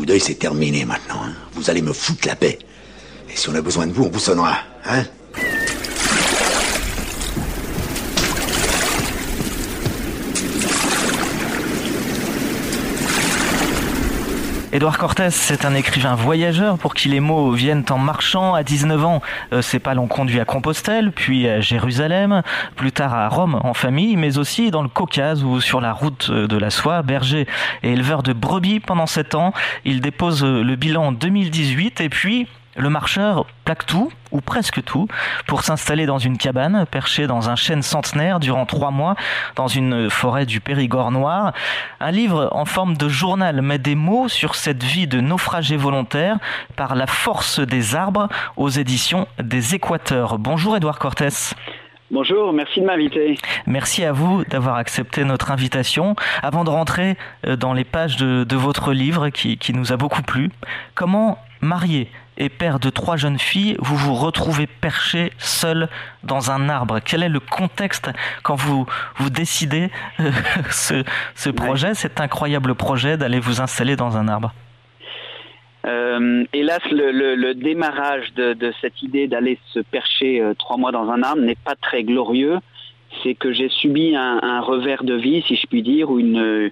coup d'œil, c'est terminé maintenant. hein. Vous allez me foutre la paix. Et si on a besoin de vous, on vous sonnera, hein Édouard Cortés, c'est un écrivain voyageur pour qui les mots viennent en marchant. À 19 ans, euh, ses pas l'ont conduit à Compostelle, puis à Jérusalem, plus tard à Rome en famille, mais aussi dans le Caucase ou sur la route de la soie. Berger et éleveur de brebis pendant 7 ans, il dépose le bilan en 2018 et puis le marcheur plaque tout, ou presque tout, pour s'installer dans une cabane perchée dans un chêne centenaire durant trois mois dans une forêt du Périgord noir. Un livre en forme de journal met des mots sur cette vie de naufragé volontaire par la force des arbres aux éditions des Équateurs. Bonjour Édouard Cortés. Bonjour, merci de m'inviter. Merci à vous d'avoir accepté notre invitation. Avant de rentrer euh, dans les pages de, de votre livre qui, qui nous a beaucoup plu, comment marié et père de trois jeunes filles, vous vous retrouvez perché seul dans un arbre. Quel est le contexte quand vous, vous décidez euh, ce, ce projet, cet incroyable projet d'aller vous installer dans un arbre? Euh, hélas, le, le- le démarrage de, de cette idée d'aller se percher euh, trois mois dans un arbre n'est pas très glorieux. C'est que j'ai subi un, un revers de vie, si je puis dire, ou une,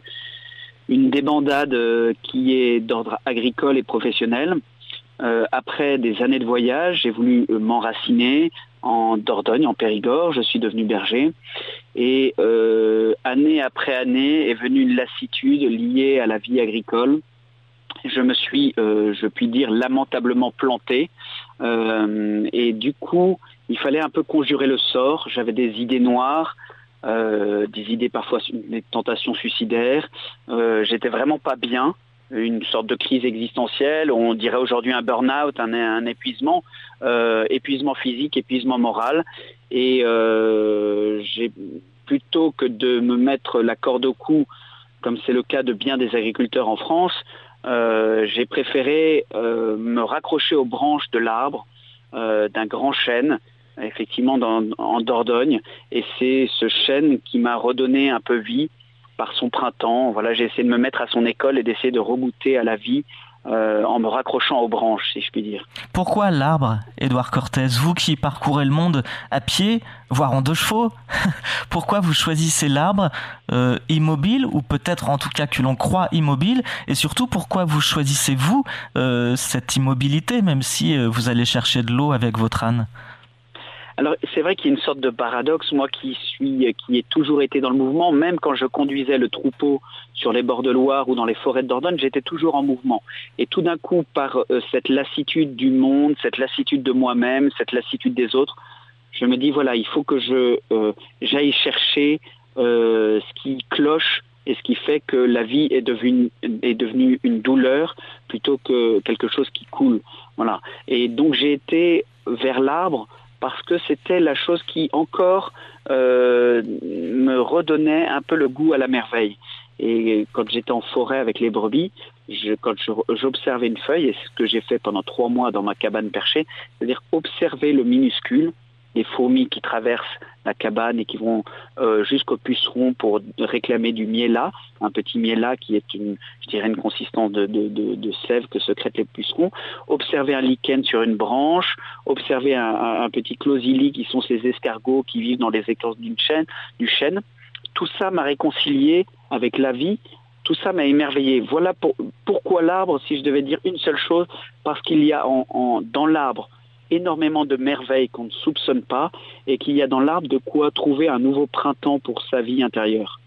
une débandade euh, qui est d'ordre agricole et professionnel. Euh, après des années de voyage, j'ai voulu euh, m'enraciner en Dordogne, en Périgord. Je suis devenu berger. Et euh, année après année est venue une lassitude liée à la vie agricole je me suis, je puis dire, lamentablement planté. Et du coup, il fallait un peu conjurer le sort. J'avais des idées noires, des idées parfois, des tentations suicidaires. J'étais vraiment pas bien. Une sorte de crise existentielle, on dirait aujourd'hui un burn-out, un, épuisement, euh, épuisement physique, épuisement moral. Et euh, plutôt que de me mettre la corde au cou, comme c'est le cas de bien des agriculteurs en France, euh, j'ai préféré me raccrocher aux branches de l'arbre d'un grand chêne, effectivement en Dordogne, et c'est ce chêne qui m'a redonné un peu vie par son printemps. Voilà, j'ai essayé de me mettre à son école et d'essayer de regoûter à la vie euh, en me raccrochant aux branches, si je puis dire. Pourquoi l'arbre, Édouard Cortés Vous qui parcourez le monde à pied, voire en deux chevaux, pourquoi vous choisissez l'arbre euh, immobile, ou peut-être en tout cas que l'on croit immobile, et surtout pourquoi vous choisissez vous euh, cette immobilité, même si vous allez chercher de l'eau avec votre âne? Alors c'est vrai qu'il y a une sorte de paradoxe, moi qui suis, qui ai toujours été dans le mouvement, même quand je conduisais le troupeau sur les bords de Loire ou dans les forêts de Dordogne, j'étais toujours en mouvement. Et tout d'un coup, par euh, cette lassitude du monde, cette lassitude de moi-même, cette lassitude des autres, je me dis voilà, il faut que je euh, j'aille chercher euh, ce qui cloche et ce qui fait que la vie est devenue est devenue une douleur plutôt que quelque chose qui coule. Voilà. Et donc j'ai été vers l'arbre parce que c'était la chose qui encore euh, me redonnait un peu le goût à la merveille. Et quand j'étais en forêt avec les brebis, quand j'observais une feuille, et ce que j'ai fait pendant trois mois dans ma cabane perchée, c'est-à-dire observer le minuscule, les fourmis qui traversent la cabane et qui vont euh, jusqu'au puceron pour réclamer du miela, un petit miela qui est une, je dirais, une consistance de, sève que secrètent les pucerons, observer un lichen sur une branche, observer un, petit closili qui sont ces escargots qui vivent dans les écorces d'une chêne, du chêne. Tout ça m'a réconcilié avec la vie, tout ça m'a émerveillé. Voilà pour- pourquoi l'arbre, si je devais dire une seule chose, parce qu'il y a en- dans l'arbre énormément de merveilles qu'on ne soupçonne pas et qu'il y a dans l'arbre de quoi trouver un nouveau printemps pour sa vie intérieure.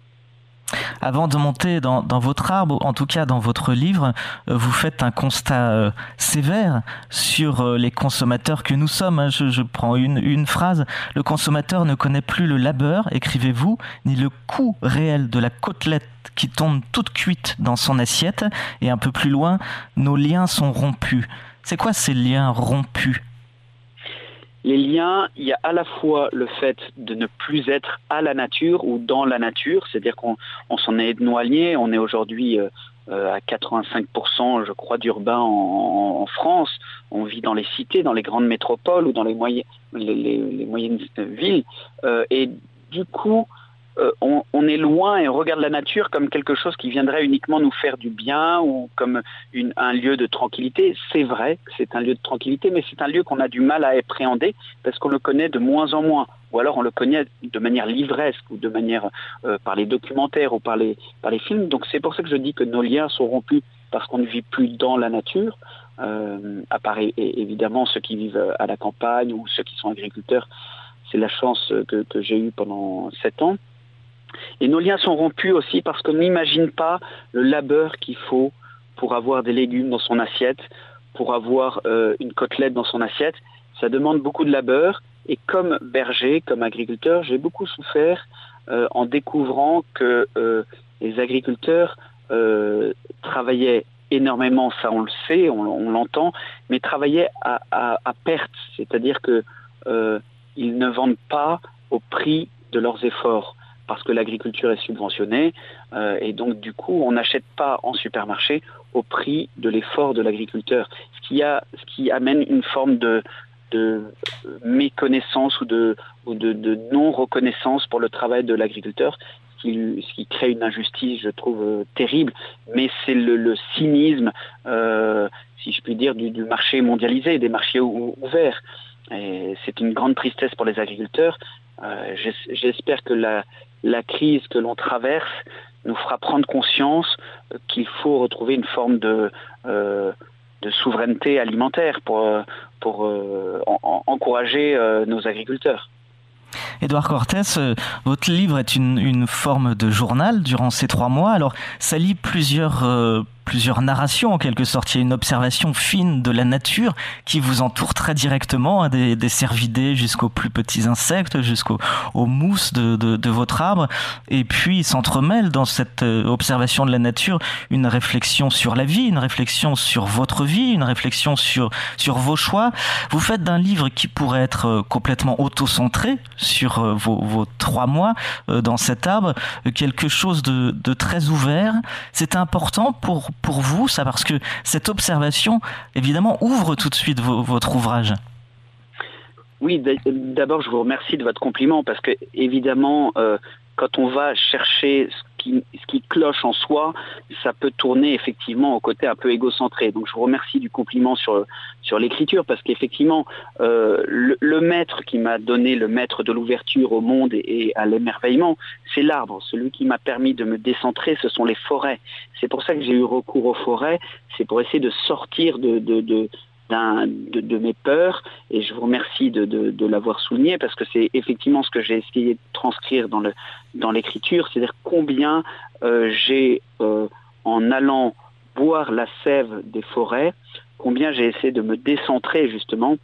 Avant de monter dans, votre arbre, en tout cas dans votre livre, euh, vous faites un constat euh, sévère sur euh, les consommateurs que nous sommes. hein. Je, je prends une, une phrase. Le consommateur ne connaît plus le labeur, écrivez-vous, ni le coût réel de la côtelette qui tombe toute cuite dans son assiette. Et un peu plus loin, nos liens sont rompus. C'est quoi ces liens rompus? Les liens, il y a à la fois le fait de ne plus être à la nature ou dans la nature, c'est-à-dire qu'on on s'en est éloigné, on est aujourd'hui euh, euh, à 85% je crois d'urbains en, France, on vit dans les cités, dans les grandes métropoles ou dans les, moyen- les, les- les moyennes villes, Euh, et du coup euh, on, est loin et on regarde la nature comme quelque chose qui viendrait uniquement nous faire du bien ou comme un lieu de tranquillité. C'est vrai c'est un lieu de tranquillité, mais c'est un lieu qu'on a du mal à appréhender parce qu'on le connaît de moins en moins. Ou alors on le connaît de manière livresque ou de manière euh, par les documentaires ou par les, films. Donc c'est pour ça que je dis que nos liens sont rompus parce qu'on ne vit plus dans la nature. Euh, à part évidemment ceux qui vivent à la campagne ou ceux qui sont agriculteurs. C'est la chance que j'ai eue pendant sept ans. Et nos liens sont rompus aussi parce qu'on n'imagine pas le labeur qu'il faut pour avoir des légumes dans son assiette, pour avoir euh, une côtelette dans son assiette. Ça demande beaucoup de labeur. Et comme berger, comme agriculteur, j'ai beaucoup souffert euh, en découvrant que euh, les agriculteurs travaillaient énormément, ça on le sait, on, l'entend, mais travaillaient à, perte, c'est-à-dire que ils ne vendent pas au prix de leurs efforts parce que l'agriculture est subventionnée euh, et donc du coup on n'achète pas en supermarché au prix de l'effort de l'agriculteur, ce qui amène une forme de, de méconnaissance ou de, ou de, non reconnaissance pour le travail de l'agriculteur, ce qui, crée une injustice, je trouve euh, terrible. Mais c'est le, cynisme, euh, si je puis dire, du marché mondialisé, des marchés ouverts. C'est une grande tristesse pour les agriculteurs. J'espère que la, crise que l'on traverse nous fera prendre conscience qu'il faut retrouver une forme de, euh, souveraineté alimentaire pour, euh, encourager euh, nos agriculteurs. Édouard Cortés, votre livre est une, forme de journal durant ces trois mois. Alors, ça lit plusieurs plusieurs narrations en quelque sorte. Il y a une observation fine de la nature qui vous entoure très directement, hein, des, cervidés jusqu'aux plus petits insectes, jusqu'aux aux mousses de, de, votre arbre. Et puis s'entremêle dans cette euh, observation de la nature une réflexion sur la vie, une réflexion sur votre vie, une réflexion sur, sur vos choix. Vous faites d'un livre qui pourrait être euh, complètement auto-centré sur euh, vos, vos trois mois dans cet arbre quelque chose de, de très ouvert. C'est important pour pour vous, ça, parce que cette observation, évidemment, ouvre tout de suite votre ouvrage. Oui, d'abord, je vous remercie de votre compliment, parce que, évidemment, euh, quand on va chercher ce ce qui, cloche en soi, ça peut tourner effectivement au côté un peu égocentré. Donc je vous remercie du compliment sur, sur l'écriture parce qu'effectivement, euh, le, maître qui m'a donné le maître de l'ouverture au monde et, à l'émerveillement, c'est l'arbre. Celui qui m'a permis de me décentrer, ce sont les forêts. C'est pour ça que j'ai eu recours aux forêts, c'est pour essayer de sortir de de, de, mes peurs et je vous remercie de, l'avoir souligné parce que c'est effectivement ce que j'ai essayé de transcrire dans l'écriture, c'est-à-dire combien euh, j'ai euh, en allant boire la sève des forêts, combien j'ai essayé de me décentrer justement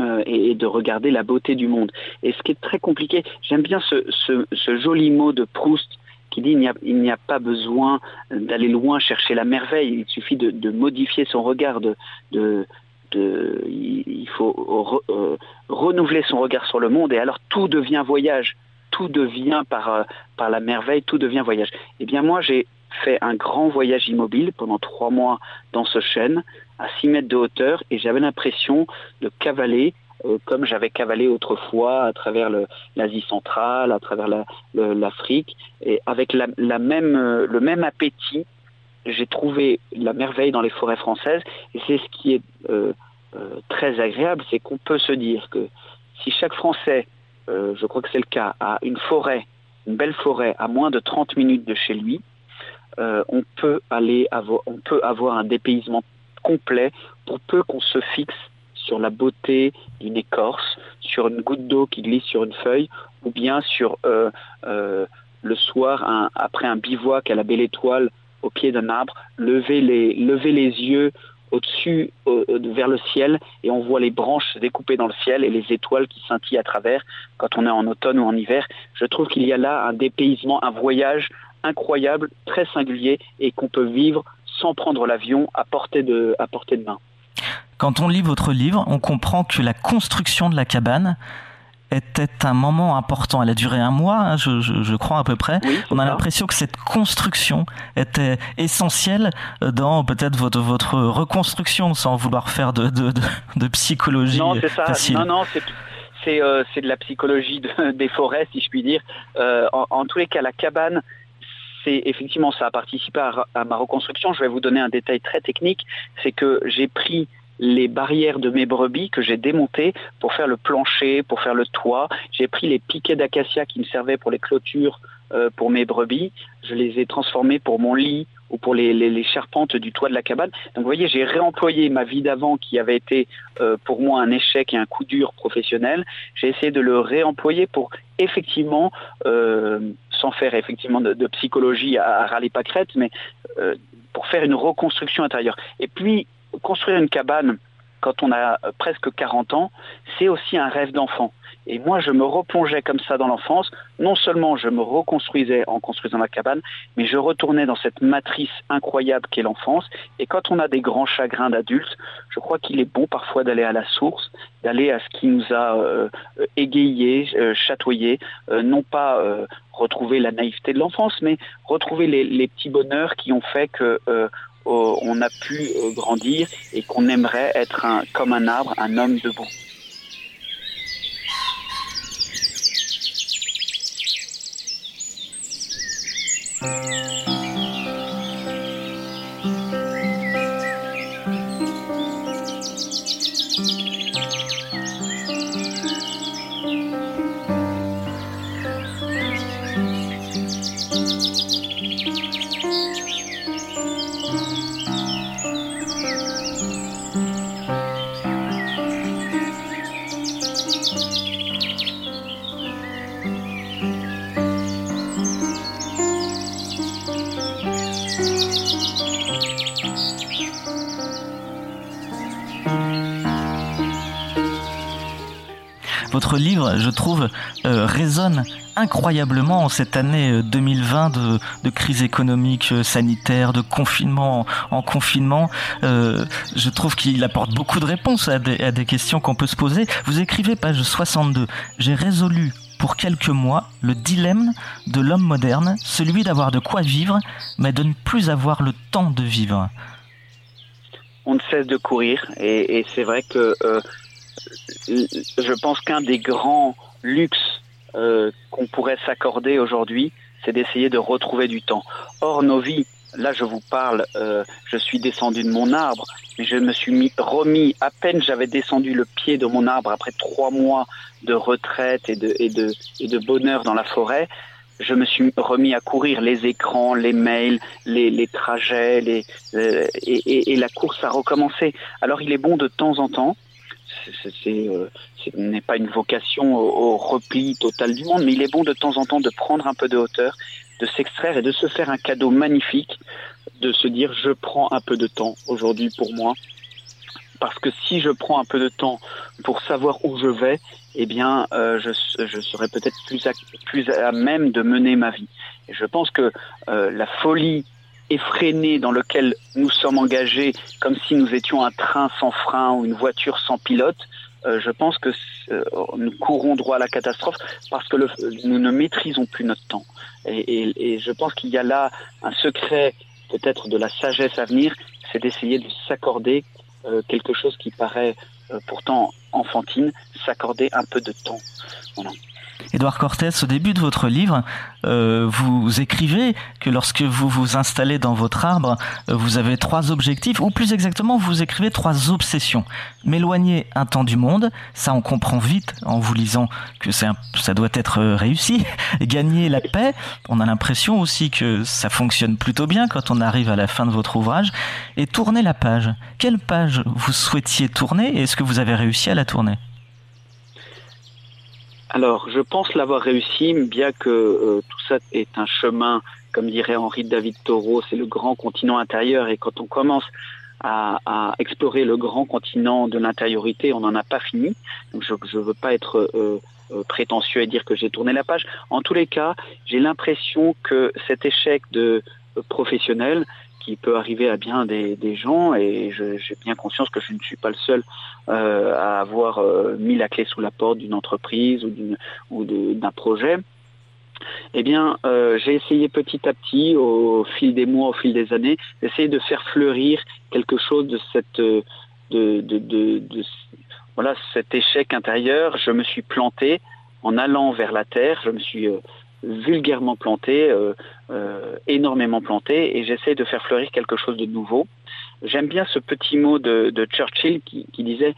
euh, et, de regarder la beauté du monde. Et ce qui est très compliqué, j'aime bien ce, joli mot de Proust qui dit il n'y a, pas besoin d'aller loin chercher la merveille, il suffit de, modifier son regard, de, il faut euh, renouveler son regard sur le monde et alors tout devient voyage, tout devient par, euh, par la merveille, tout devient voyage. Eh bien moi j'ai fait un grand voyage immobile pendant trois mois dans ce chêne à 6 mètres de hauteur et j'avais l'impression de cavaler euh, comme j'avais cavalé autrefois à travers l'Asie centrale, à travers l'Afrique, et avec même, le même appétit j'ai trouvé la merveille dans les forêts françaises, et c'est ce qui est euh, euh, très agréable, c'est qu'on peut se dire que si chaque Français, euh, je crois que c'est le cas, a une forêt, une belle forêt à moins de 30 minutes de chez lui, on peut aller avoir, on peut avoir un dépaysement complet pour peu qu'on se fixe sur la beauté d'une écorce, sur une goutte d'eau qui glisse sur une feuille, ou bien sur le soir, après un bivouac à la belle étoile, au pied d'un arbre, lever les, yeux au-dessus, vers le ciel, et on voit les branches se découper dans le ciel et les étoiles qui scintillent à travers quand on est en automne ou en hiver. Je trouve qu'il y a là un dépaysement, un voyage incroyable, très singulier, et qu'on peut vivre sans prendre l'avion à portée de main. Quand on lit votre livre, on comprend que la construction de la cabane, était un moment important. Elle a duré un mois, hein, je, je, je, crois à peu près. On a l'impression que cette construction était essentielle dans peut-être votre, votre reconstruction, sans vouloir faire de, de, de, de psychologie non, facile. Non, non, c'est de la psychologie des forêts, si je puis dire. En, en, tous les cas, la cabane, c'est effectivement ça a participé à, ma reconstruction. Je vais vous donner un détail très technique, c'est que j'ai pris les barrières de mes brebis que j'ai démontées pour faire le plancher, pour faire le toit. J'ai pris les piquets d'acacia qui me servaient pour les clôtures euh, pour mes brebis. Je les ai transformés pour mon lit ou pour les, charpentes du toit de la cabane. Donc vous voyez, j'ai réemployé ma vie d'avant qui avait été euh, pour moi un échec et un coup dur professionnel. J'ai essayé de le réemployer pour effectivement, euh, sans faire effectivement de, psychologie à, râler pâquerette, mais pour faire une reconstruction intérieure. Et puis, construire une cabane quand on a presque 40 ans, c'est aussi un rêve d'enfant. Et moi, je me replongeais comme ça dans l'enfance. Non seulement je me reconstruisais en construisant ma cabane, mais je retournais dans cette matrice incroyable qu'est l'enfance. Et quand on a des grands chagrins d'adultes, je crois qu'il est bon parfois d'aller à la source, d'aller à ce qui nous a euh, égayés, euh, chatoyés, euh, non pas retrouver la naïveté de l'enfance, mais retrouver les, petits bonheurs qui ont fait que on a pu grandir et qu'on aimerait être un, comme un arbre, un homme debout. Votre livre, je trouve, euh, résonne incroyablement en cette année 2020 euh, de, crise économique, euh, sanitaire, de confinement en, confinement. je trouve qu'il apporte beaucoup de réponses à des, à des questions qu'on peut se poser. Vous écrivez, page 62, J'ai résolu pour quelques mois le dilemme de l'homme moderne, celui d'avoir de quoi vivre, mais de ne plus avoir le temps de vivre. On ne cesse de courir et, c'est vrai que je pense qu'un des grands luxes euh, qu'on pourrait s'accorder aujourd'hui, c'est d'essayer de retrouver du temps. Or, nos vies, là je vous parle, euh, je suis descendu de mon arbre, mais je me suis mis, remis, à peine j'avais descendu le pied de mon arbre après trois mois de retraite et de, et de, et de bonheur dans la forêt, je me suis remis à courir les écrans, les mails, les, les trajets, les, euh, et, et, la course a recommencé. Alors il est bon de temps en temps euh, ce n'est pas une vocation au, repli total du monde, mais il est bon de temps en temps de prendre un peu de hauteur, de s'extraire et de se faire un cadeau magnifique, de se dire je prends un peu de temps aujourd'hui pour moi. Parce que si je prends un peu de temps pour savoir où je vais, eh bien, euh, je, je, serai peut-être plus à, plus à même de mener ma vie. Et je pense que euh, la folie effréné dans lequel nous sommes engagés, comme si nous étions un train sans frein ou une voiture sans pilote, euh, je pense que euh, nous courons droit à la catastrophe parce que nous ne maîtrisons plus notre temps. Et je pense qu'il y a là un secret peut-être de la sagesse à venir, c'est d'essayer de s'accorder euh, quelque chose qui paraît pourtant enfantine, s'accorder un peu de temps. Voilà. Édouard Cortés, au début de votre livre, euh, vous écrivez que lorsque vous vous installez dans votre arbre, euh, vous avez trois objectifs, ou plus exactement, vous écrivez trois obsessions. M'éloigner un temps du monde, ça on comprend vite en vous lisant que ça doit être euh, réussi. Gagner la paix, on a l'impression aussi que ça fonctionne plutôt bien quand on arrive à la fin de votre ouvrage. Et tourner la page. Quelle page vous souhaitiez tourner et est-ce que vous avez réussi à la tourner? Alors, je pense l'avoir réussi, bien que euh, tout ça est un chemin, comme dirait Henri David Thoreau, c'est le grand continent intérieur. Et quand on commence à, à explorer le grand continent de l'intériorité, on n'en a pas fini. Donc, je ne veux pas être euh, euh, prétentieux et dire que j'ai tourné la page. En tous les cas, j'ai l'impression que cet échec de professionnel qui peut arriver à bien des, gens et j'ai bien conscience que je ne suis pas le seul euh, à avoir euh, mis la clé sous la porte d'une entreprise ou d'un projet. Eh bien, euh, j'ai essayé petit à petit, au fil des mois, au fil des années, d'essayer de faire fleurir quelque chose de cette, de, de, de voilà cet échec intérieur. Je me suis planté en allant vers la terre. Je me suis vulgairement planté, énormément planté, et j'essaie de faire fleurir quelque chose de nouveau. J'aime bien ce petit mot de, Churchill qui, disait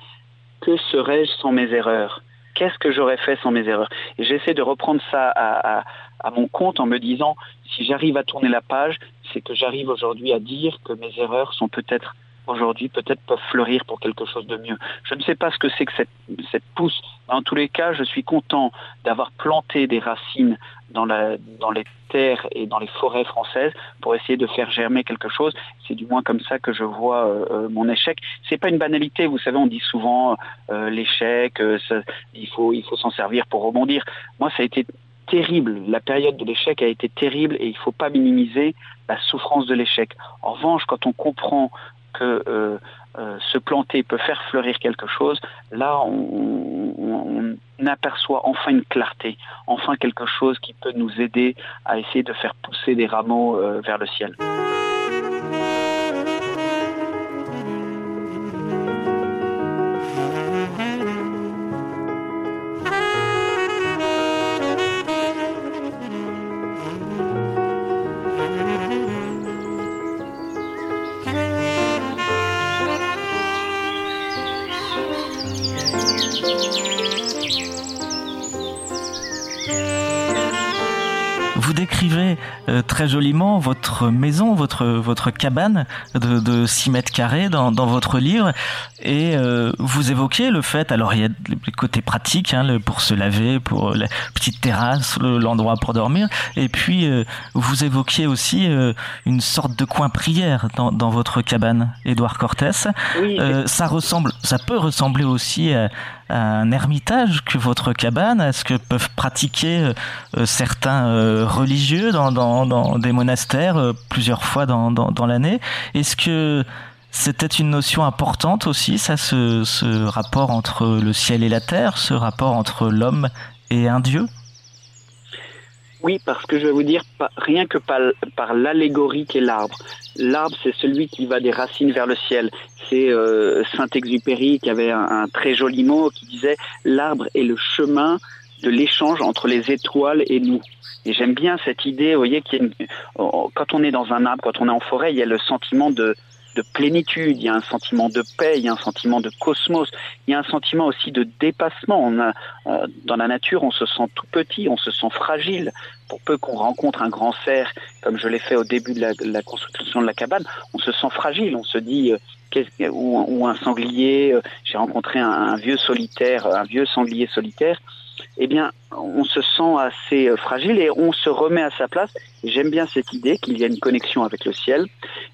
Que serais-je sans mes erreurs? Qu'est-ce que j'aurais fait sans mes erreurs? Et j'essaie de reprendre ça à, mon compte en me disant si j'arrive à tourner la page, c'est que j'arrive aujourd'hui à dire que mes erreurs sont peut-être aujourd'hui peut-être peuvent fleurir pour quelque chose de mieux. Je ne sais pas ce que c'est que cette, cette pousse. En tous les cas, je suis content d'avoir planté des racines dans, la, dans les terres et dans les forêts françaises pour essayer de faire germer quelque chose. C'est du moins comme ça que je vois euh, euh, mon échec. C'est pas une banalité, vous savez, on dit souvent euh, l'échec, il faut il faut s'en servir pour rebondir. Moi, ça a été terrible. La période de l'échec a été terrible et il ne faut pas minimiser la souffrance de l'échec. En revanche, quand on comprend que euh, euh, se planter peut faire fleurir quelque chose, là on, aperçoit enfin une clarté, enfin quelque chose qui peut nous aider à essayer de faire pousser des rameaux euh, vers le ciel. Euh, très joliment votre maison, votre votre cabane de, de 6 mètres carrés dans, dans votre livre et euh, vous évoquez le fait, alors il y a les côtés pratiques hein, pour se laver, pour la petite terrasse, l'endroit pour dormir, et puis euh, vous évoquiez aussi une sorte de coin prière dans, dans votre cabane, Édouard Cortès. ça ressemble, ça peut ressembler aussi à, un ermitage que votre cabane Est-ce que peuvent pratiquer certains religieux dans, des monastères euh, plusieurs fois dans, l'année? Est-ce que c'était une notion importante aussi, ça, ce, rapport entre le ciel et la terre, ce rapport entre l'homme et un Dieu? Oui, parce que je vais vous dire, rien que par, l'allégorie qu'est l'arbre. L'arbre, c'est celui qui va des racines vers le ciel. C'est euh, Saint-Exupéry qui avait un, un, très joli mot qui disait l'arbre est le chemin de l'échange entre les étoiles et nous. Et j'aime bien cette idée, vous voyez, quand on est dans un arbre, quand on est en forêt, il y a le sentiment de, plénitude, il y a un sentiment de paix, il y a un sentiment de cosmos, il y a un sentiment aussi de dépassement. On a, euh, dans la nature, on se sent tout petit, on se sent fragile. Pour peu qu'on rencontre un grand cerf, comme je l'ai fait au début de la, construction de la cabane, on se sent fragile, on se dit, euh, ou, un sanglier, euh, j'ai rencontré un vieux solitaire, un vieux sanglier solitaire, eh bien, on se sent assez euh, fragile et on se remet à sa place. J'aime bien cette idée qu'il y a une connexion avec le ciel.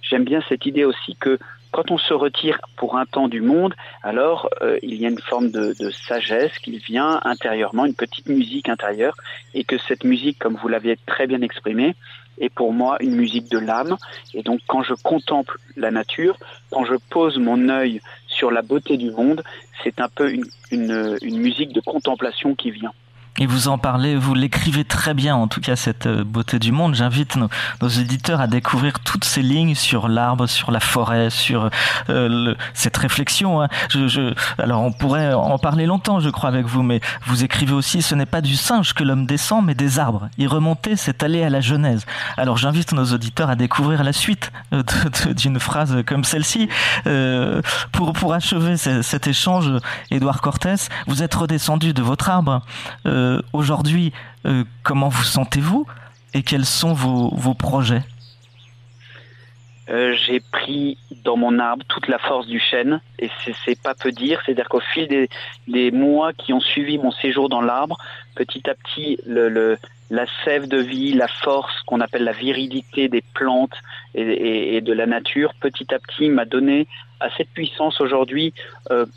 J'aime bien cette idée aussi que quand on se retire pour un temps du monde, alors euh, il y a une forme de, sagesse qui vient intérieurement, une petite musique intérieure, et que cette musique, comme vous l'aviez très bien exprimé, est pour moi une musique de l'âme. Et donc quand je contemple la nature, quand je pose mon œil sur la beauté du monde, c'est un peu une, musique de contemplation qui vient. Et vous en parlez, vous l'écrivez très bien, en tout cas, cette euh, beauté du monde. J'invite nos, nos, éditeurs à découvrir toutes ces lignes sur l'arbre, sur la forêt, sur euh, cette réflexion. Hein. Alors, on pourrait en parler longtemps, je crois, avec vous, mais vous écrivez aussi, ce n'est pas du singe que l'homme descend, mais des arbres. Y remonter, c'est aller à la Genèse. Alors, j'invite nos auditeurs à découvrir la suite euh, d'une phrase comme celle-ci. Pour, pour achever cet échange, Édouard Cortès, vous êtes redescendu de votre arbre. Euh, aujourd'hui, euh, comment vous sentez-vous et quels sont vos, projets euh, j'ai pris dans mon arbre toute la force du chêne et c'est pas peu dire, c'est-à-dire qu'au fil des, mois qui ont suivi mon séjour dans l'arbre, petit à petit, la sève de vie, la force qu'on appelle la virilité des plantes et, de la nature, petit à petit m'a donné assez de puissance aujourd'hui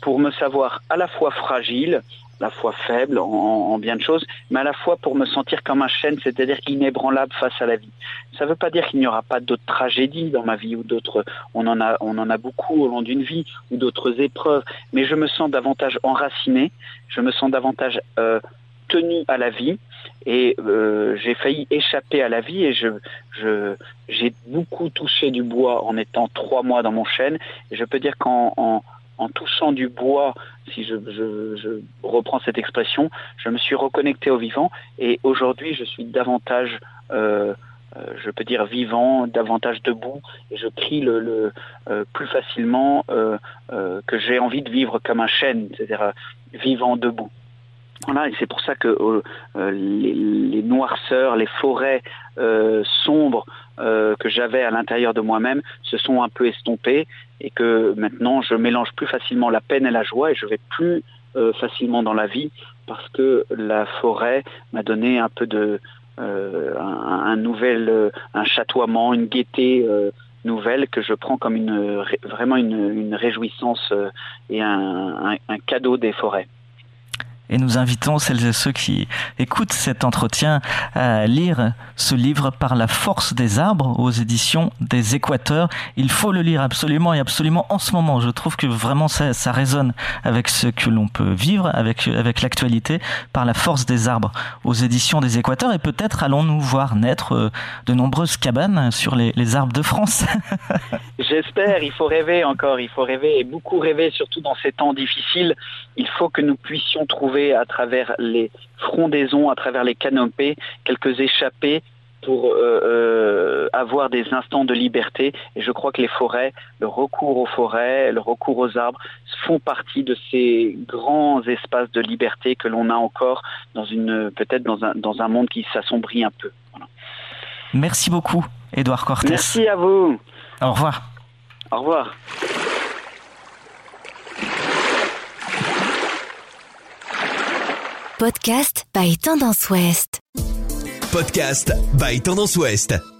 pour me savoir à la fois fragile, la fois faible en, bien de choses, mais à la fois pour me sentir comme un chêne, c'est-à-dire inébranlable face à la vie. Ça ne veut pas dire qu'il n'y aura pas d'autres tragédies dans ma vie ou d'autres. On en a, beaucoup au long d'une vie ou d'autres épreuves, mais je me sens davantage enraciné, je me sens davantage euh, tenu à la vie et euh, j'ai failli échapper à la vie et j'ai beaucoup touché du bois en étant trois mois dans mon chêne je peux dire qu'en en touchant du bois, si je, reprends cette expression, je me suis reconnecté au vivant et aujourd'hui je suis davantage, euh, euh, je peux dire vivant, davantage debout et je crie euh, plus facilement que j'ai envie de vivre comme un chêne, c'est-à-dire vivant debout. Voilà, et c'est pour ça que les, noirceurs, les forêts sombres que j'avais à l'intérieur de moi-même se sont un peu estompées et que maintenant je mélange plus facilement la peine et la joie et je vais plus euh, facilement dans la vie parce que la forêt m'a donné un peu de euh, un, nouvel euh, un chatoiement, une gaieté nouvelle que je prends comme une vraiment une, réjouissance et un cadeau des forêts. Et nous invitons celles et ceux qui écoutent cet entretien à lire ce livre par la force des arbres aux éditions des Équateurs. Il faut le lire absolument et absolument en ce moment. Je trouve que vraiment ça, résonne avec ce que l'on peut vivre, avec, avec l'actualité, par la force des arbres aux éditions des Équateurs. Et peut-être allons-nous voir naître euh, de nombreuses cabanes sur les, les arbres de France. J'espère, il faut rêver encore, il faut rêver et beaucoup rêver, surtout dans ces temps difficiles. Il faut que nous puissions trouver à travers les frondaisons, à travers les canopées, quelques échappées pour euh, euh, avoir des instants de liberté. Et je crois que les forêts, le recours aux forêts, le recours aux arbres font partie de ces grands espaces de liberté que l'on a encore dans une peut-être dans un, dans un monde qui s'assombrit un peu. Merci beaucoup, Édouard Cortés. Merci à vous. Au revoir. Au revoir. Podcast by Tendance Ouest. Podcast by Tendance Ouest.